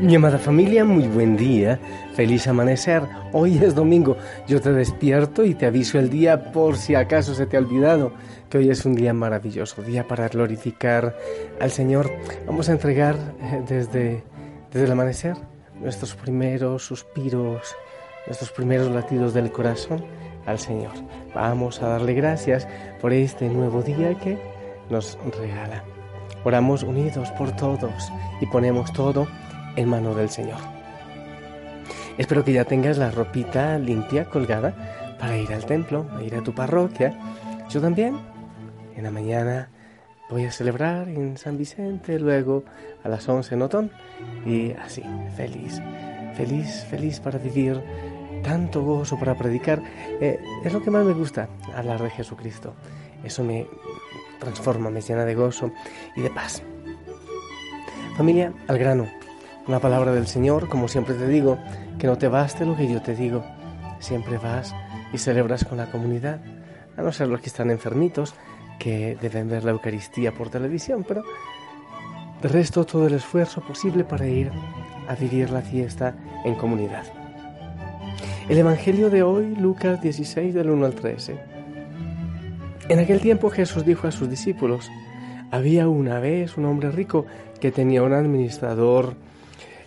Mi amada familia, muy buen día, feliz amanecer. Hoy es domingo, yo te despierto y te aviso el día por si acaso se te ha olvidado que hoy es un día maravilloso, día para glorificar al Señor. Vamos a entregar eh, desde, desde el amanecer nuestros primeros suspiros, nuestros primeros latidos del corazón al Señor. Vamos a darle gracias por este nuevo día que nos regala. Oramos unidos por todos y ponemos todo en mano del Señor. Espero que ya tengas la ropita limpia colgada para ir al templo, a ir a tu parroquia. Yo también. En la mañana voy a celebrar en San Vicente, luego a las 11 en Otón. Y así, feliz, feliz, feliz para vivir tanto gozo para predicar. Eh, es lo que más me gusta, hablar de Jesucristo. Eso me transforma, me llena de gozo y de paz. Familia, al grano. Una palabra del Señor, como siempre te digo, que no te baste lo que yo te digo. Siempre vas y celebras con la comunidad, a no ser los que están enfermitos, que deben ver la Eucaristía por televisión, pero resto todo el esfuerzo posible para ir a vivir la fiesta en comunidad. El Evangelio de hoy, Lucas 16, del 1 al 13. En aquel tiempo Jesús dijo a sus discípulos, había una vez un hombre rico que tenía un administrador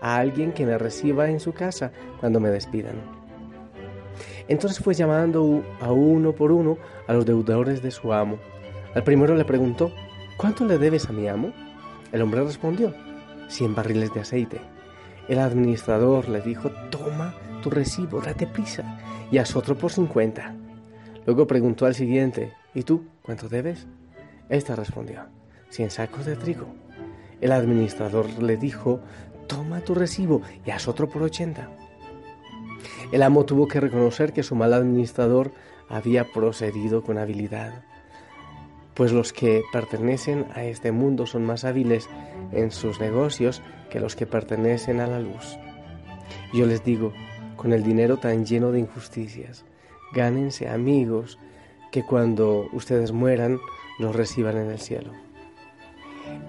a alguien que me reciba en su casa cuando me despidan. Entonces fue llamando a uno por uno a los deudores de su amo. Al primero le preguntó, ¿cuánto le debes a mi amo? El hombre respondió, cien barriles de aceite. El administrador le dijo, toma tu recibo, date prisa, y haz otro por cincuenta. Luego preguntó al siguiente, ¿y tú cuánto debes? Este respondió, cien sacos de trigo. El administrador le dijo, toma tu recibo y haz otro por ochenta. El amo tuvo que reconocer que su mal administrador había procedido con habilidad, pues los que pertenecen a este mundo son más hábiles en sus negocios que los que pertenecen a la luz. Yo les digo, con el dinero tan lleno de injusticias, gánense amigos que cuando ustedes mueran los reciban en el cielo.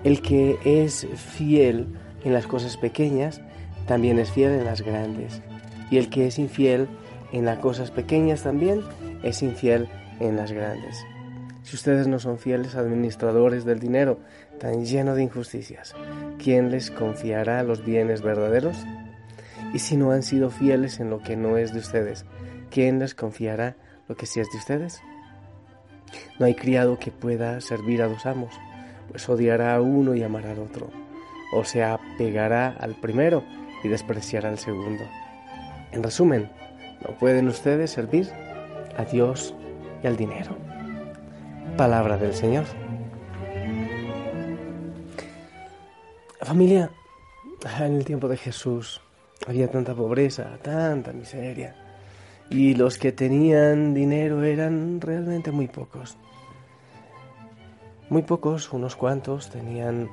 El que es fiel en las cosas pequeñas, también es fiel en las grandes. Y el que es infiel en las cosas pequeñas también es infiel en las grandes. Si ustedes no son fieles administradores del dinero tan lleno de injusticias, ¿quién les confiará los bienes verdaderos? Y si no han sido fieles en lo que no es de ustedes, ¿quién les confiará lo que sí es de ustedes? No hay criado que pueda servir a dos amos, pues odiará a uno y amará al otro o se apegará al primero y despreciará al segundo. En resumen, no pueden ustedes servir a Dios y al dinero. Palabra del Señor. Familia, en el tiempo de Jesús había tanta pobreza, tanta miseria, y los que tenían dinero eran realmente muy pocos. Muy pocos, unos cuantos, tenían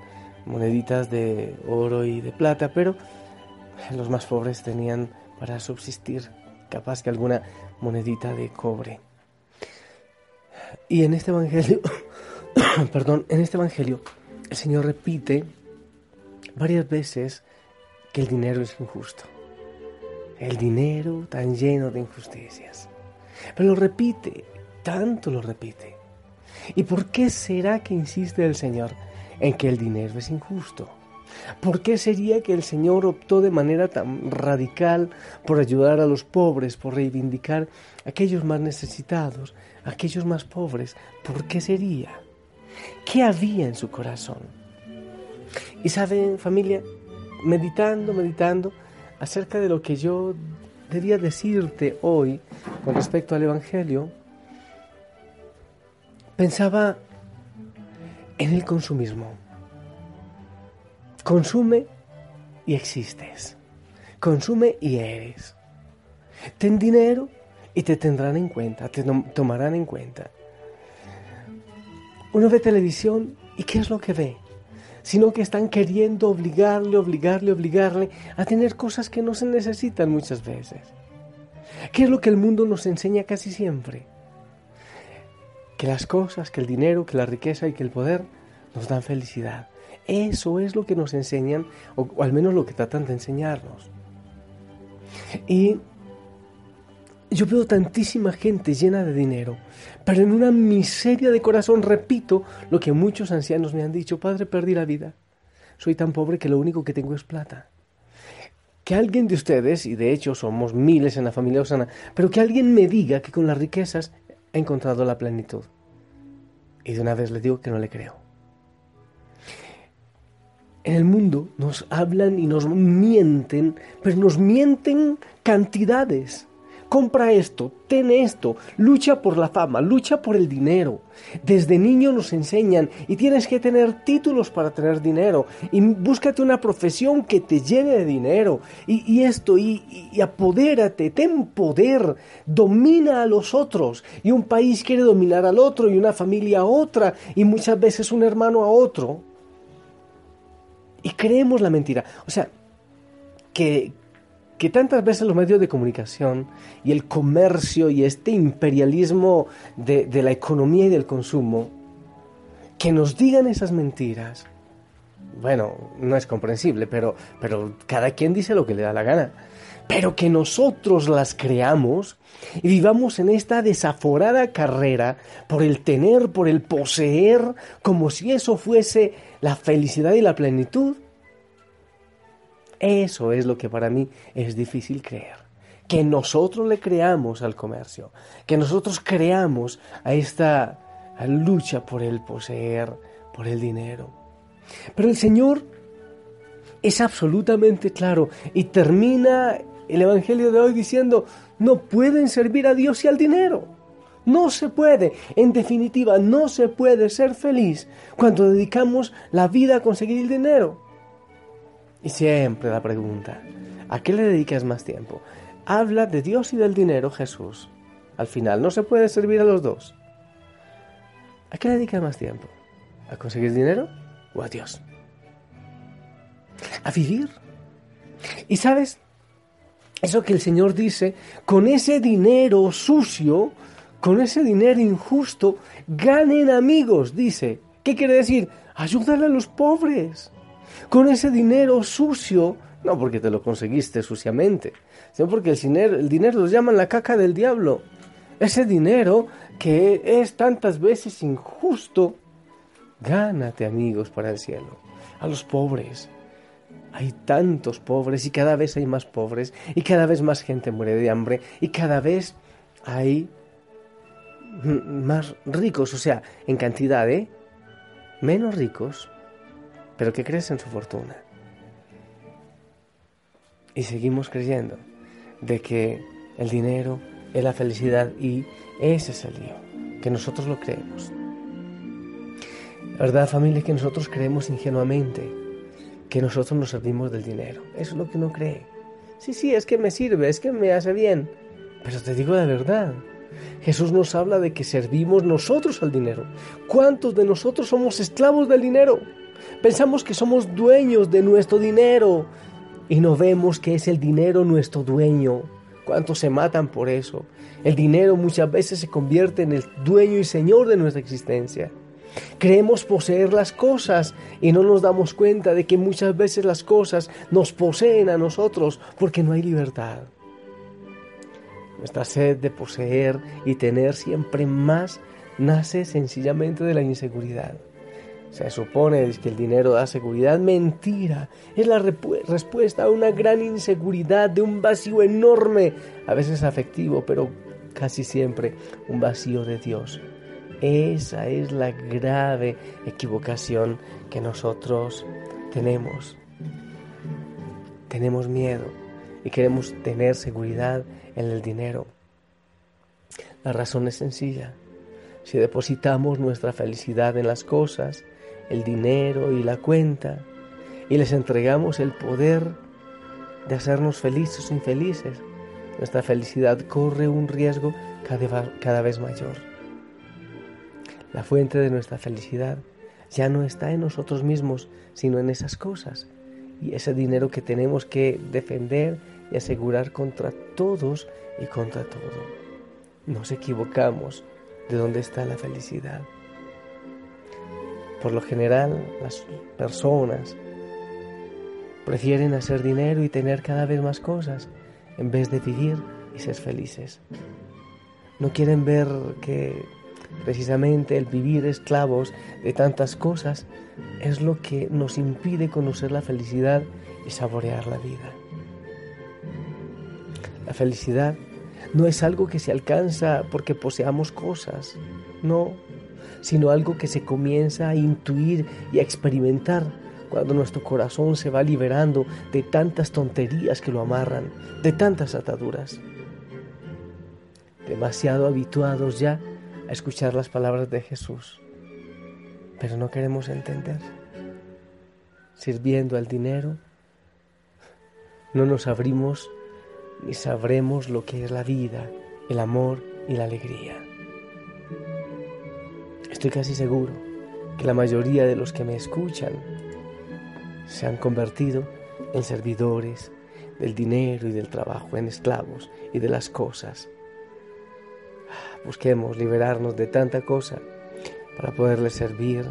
moneditas de oro y de plata, pero los más pobres tenían para subsistir capaz que alguna monedita de cobre. Y en este evangelio, perdón, en este evangelio el Señor repite varias veces que el dinero es injusto. El dinero tan lleno de injusticias. Pero lo repite tanto lo repite. ¿Y por qué será que insiste el Señor en que el dinero es injusto? ¿Por qué sería que el Señor optó de manera tan radical por ayudar a los pobres, por reivindicar a aquellos más necesitados, a aquellos más pobres? ¿Por qué sería? ¿Qué había en su corazón? Y saben, familia, meditando, meditando acerca de lo que yo debía decirte hoy con respecto al Evangelio, pensaba en el consumismo. Consume y existes. Consume y eres. Ten dinero y te tendrán en cuenta, te tomarán en cuenta. Uno ve televisión y ¿qué es lo que ve? Sino que están queriendo obligarle, obligarle, obligarle a tener cosas que no se necesitan muchas veces. ¿Qué es lo que el mundo nos enseña casi siempre? Que las cosas, que el dinero, que la riqueza y que el poder nos dan felicidad. Eso es lo que nos enseñan, o, al menos lo que tratan de enseñarnos. Y yo veo tantísima gente llena de dinero, pero en una miseria de corazón repito lo que muchos ancianos me han dicho, Padre, perdí la vida. Soy tan pobre que lo único que tengo es plata. Que alguien de ustedes, y de hecho somos miles en la familia Osana, pero que alguien me diga que con las riquezas ha encontrado la plenitud. Y de una vez le digo que no le creo. En el mundo nos hablan y nos mienten, pero nos mienten cantidades compra esto, ten esto, lucha por la fama, lucha por el dinero. Desde niño nos enseñan y tienes que tener títulos para tener dinero y búscate una profesión que te llene de dinero y, esto y, y, apodérate, ten poder, domina a los otros y un país quiere dominar al otro y una familia a otra y muchas veces un hermano a otro. Y creemos la mentira. O sea, que, que tantas veces los medios de comunicación y el comercio y este imperialismo de, la economía y del consumo, que nos digan esas mentiras, bueno, no es comprensible, pero, pero cada quien dice lo que le da la gana. Pero que nosotros las creamos y vivamos en esta desaforada carrera por el tener, por el poseer, como si eso fuese la felicidad y la plenitud, eso es lo que para mí es difícil creer. Que nosotros le creamos al comercio, que nosotros creamos a esta lucha por el poseer, por el dinero. Pero el Señor es absolutamente claro y termina el Evangelio de hoy diciendo, no pueden servir a Dios y al dinero. No se puede, en definitiva, no se puede ser feliz cuando dedicamos la vida a conseguir el dinero. Y siempre la pregunta, ¿a qué le dedicas más tiempo? Habla de Dios y del dinero, Jesús. Al final no se puede servir a los dos. ¿A qué le dedicas más tiempo? ¿A conseguir dinero o a Dios? ¿A vivir? Y sabes, eso que el Señor dice, con ese dinero sucio, con ese dinero injusto, ganen amigos, dice. ¿Qué quiere decir? Ayúdale a los pobres con ese dinero sucio, no porque te lo conseguiste suciamente, sino porque el dinero, el dinero lo llaman la caca del diablo. Ese dinero que es tantas veces injusto, gánate amigos para el cielo, a los pobres. Hay tantos pobres y cada vez hay más pobres y cada vez más gente muere de hambre y cada vez hay más ricos, o sea, en cantidad, ¿eh? Menos ricos, pero que crees en su fortuna. Y seguimos creyendo de que el dinero es la felicidad y ese es el lío, que nosotros lo creemos. La verdad, familia, es que nosotros creemos ingenuamente que nosotros nos servimos del dinero. Eso es lo que uno cree. Sí, sí, es que me sirve, es que me hace bien. Pero te digo la verdad. Jesús nos habla de que servimos nosotros al dinero. ¿Cuántos de nosotros somos esclavos del dinero? Pensamos que somos dueños de nuestro dinero y no vemos que es el dinero nuestro dueño. ¿Cuántos se matan por eso? El dinero muchas veces se convierte en el dueño y señor de nuestra existencia. Creemos poseer las cosas y no nos damos cuenta de que muchas veces las cosas nos poseen a nosotros porque no hay libertad. Nuestra sed de poseer y tener siempre más nace sencillamente de la inseguridad. Se supone que el dinero da seguridad. Mentira. Es la respuesta a una gran inseguridad, de un vacío enorme, a veces afectivo, pero casi siempre un vacío de Dios. Esa es la grave equivocación que nosotros tenemos. Tenemos miedo y queremos tener seguridad en el dinero. La razón es sencilla. Si depositamos nuestra felicidad en las cosas, el dinero y la cuenta, y les entregamos el poder de hacernos felices o infelices, nuestra felicidad corre un riesgo cada vez mayor. La fuente de nuestra felicidad ya no está en nosotros mismos, sino en esas cosas y ese dinero que tenemos que defender y asegurar contra todos y contra todo. Nos equivocamos de dónde está la felicidad. Por lo general, las personas prefieren hacer dinero y tener cada vez más cosas en vez de vivir y ser felices. No quieren ver que precisamente el vivir esclavos de tantas cosas es lo que nos impide conocer la felicidad y saborear la vida. La felicidad no es algo que se alcanza porque poseamos cosas, no, sino algo que se comienza a intuir y a experimentar cuando nuestro corazón se va liberando de tantas tonterías que lo amarran, de tantas ataduras. Demasiado habituados ya a escuchar las palabras de Jesús, pero no queremos entender. Sirviendo al dinero, no nos abrimos ni sabremos lo que es la vida, el amor y la alegría. Estoy casi seguro que la mayoría de los que me escuchan se han convertido en servidores del dinero y del trabajo, en esclavos y de las cosas. Busquemos liberarnos de tanta cosa para poderle servir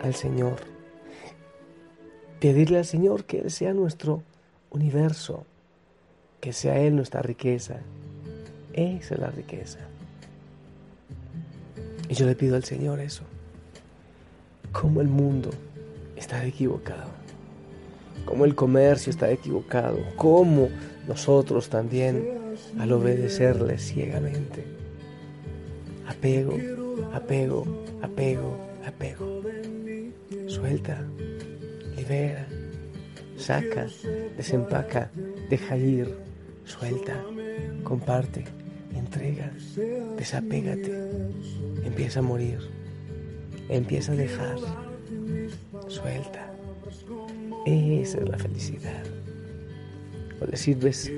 al Señor. Pedirle al Señor que Él sea nuestro universo, que sea Él nuestra riqueza. Esa es la riqueza. Y yo le pido al Señor eso. Como el mundo está equivocado. Como el comercio está equivocado. Como nosotros también al obedecerle ciegamente. Apego, apego, apego, apego. Suelta, libera, saca, desempaca, deja ir, suelta, comparte entrega, desapégate, empieza a morir, empieza a dejar, suelta. Esa es la felicidad. O le sirves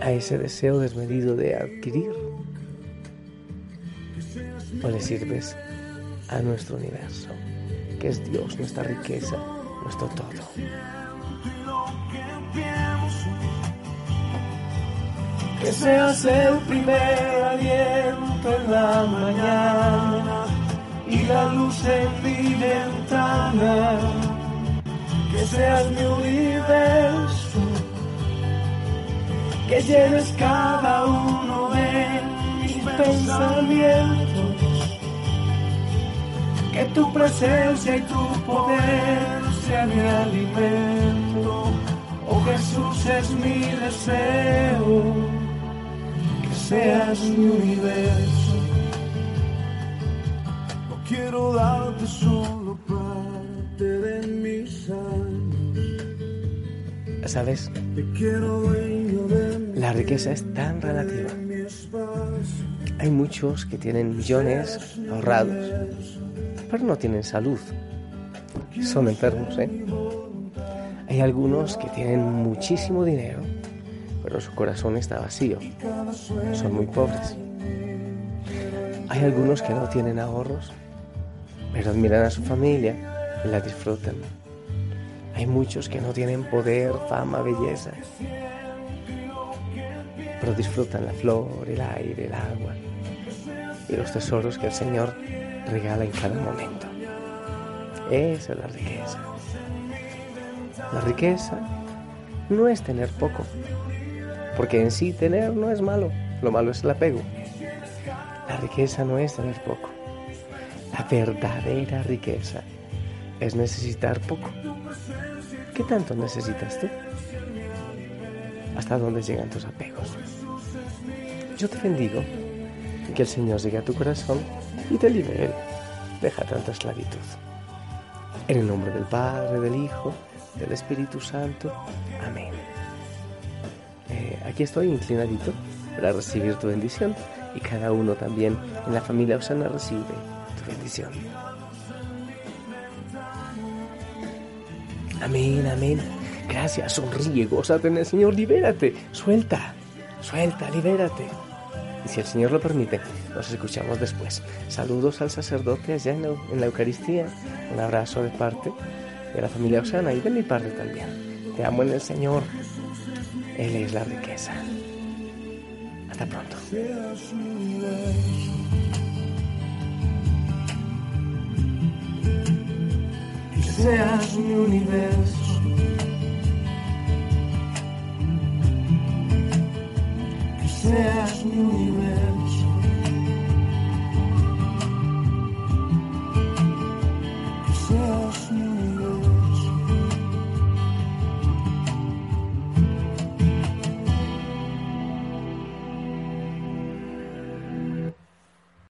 a ese deseo desmedido de adquirir, o le sirves a nuestro universo, que es Dios, nuestra riqueza, nuestro todo. Que seas el primer aliento en la mañana y la luz en mi ventana, que seas mi universo, que llenes cada uno de mis pensamientos, que tu presencia y tu poder sean mi alimento. Oh Jesús es mi deseo seas mi universo. No quiero darte solo parte de mis años. ¿Sabes? La riqueza es tan relativa. Hay muchos que tienen millones ahorrados, pero no tienen salud. Son enfermos, ¿eh? Hay algunos que tienen muchísimo dinero, pero su corazón está vacío. Son muy pobres. Hay algunos que no tienen ahorros, pero admiran a su familia y la disfrutan. Hay muchos que no tienen poder, fama, belleza, pero disfrutan la flor, el aire, el agua y los tesoros que el Señor regala en cada momento. Esa es la riqueza. La riqueza no es tener poco, porque en sí tener no es malo, lo malo es el apego. La riqueza no es tener poco, la verdadera riqueza es necesitar poco. ¿Qué tanto necesitas tú? ¿Hasta dónde llegan tus apegos? Yo te bendigo que el Señor llegue a tu corazón y te libere. Deja tanta esclavitud. En el nombre del Padre, del Hijo, del Espíritu Santo. Amén. Aquí estoy inclinadito para recibir tu bendición y cada uno también en la familia Osana recibe tu bendición. Amén, amén. Gracias, sonríe, gózate en el Señor, libérate, suelta, suelta, libérate. Y si el Señor lo permite, nos escuchamos después. Saludos al sacerdote allá en la, en la Eucaristía. Un abrazo de parte de la familia Osana y de mi parte también. Te amo en el Señor. Él es la riqueza. Hasta pronto. seas mi universo. Que seas mi universo.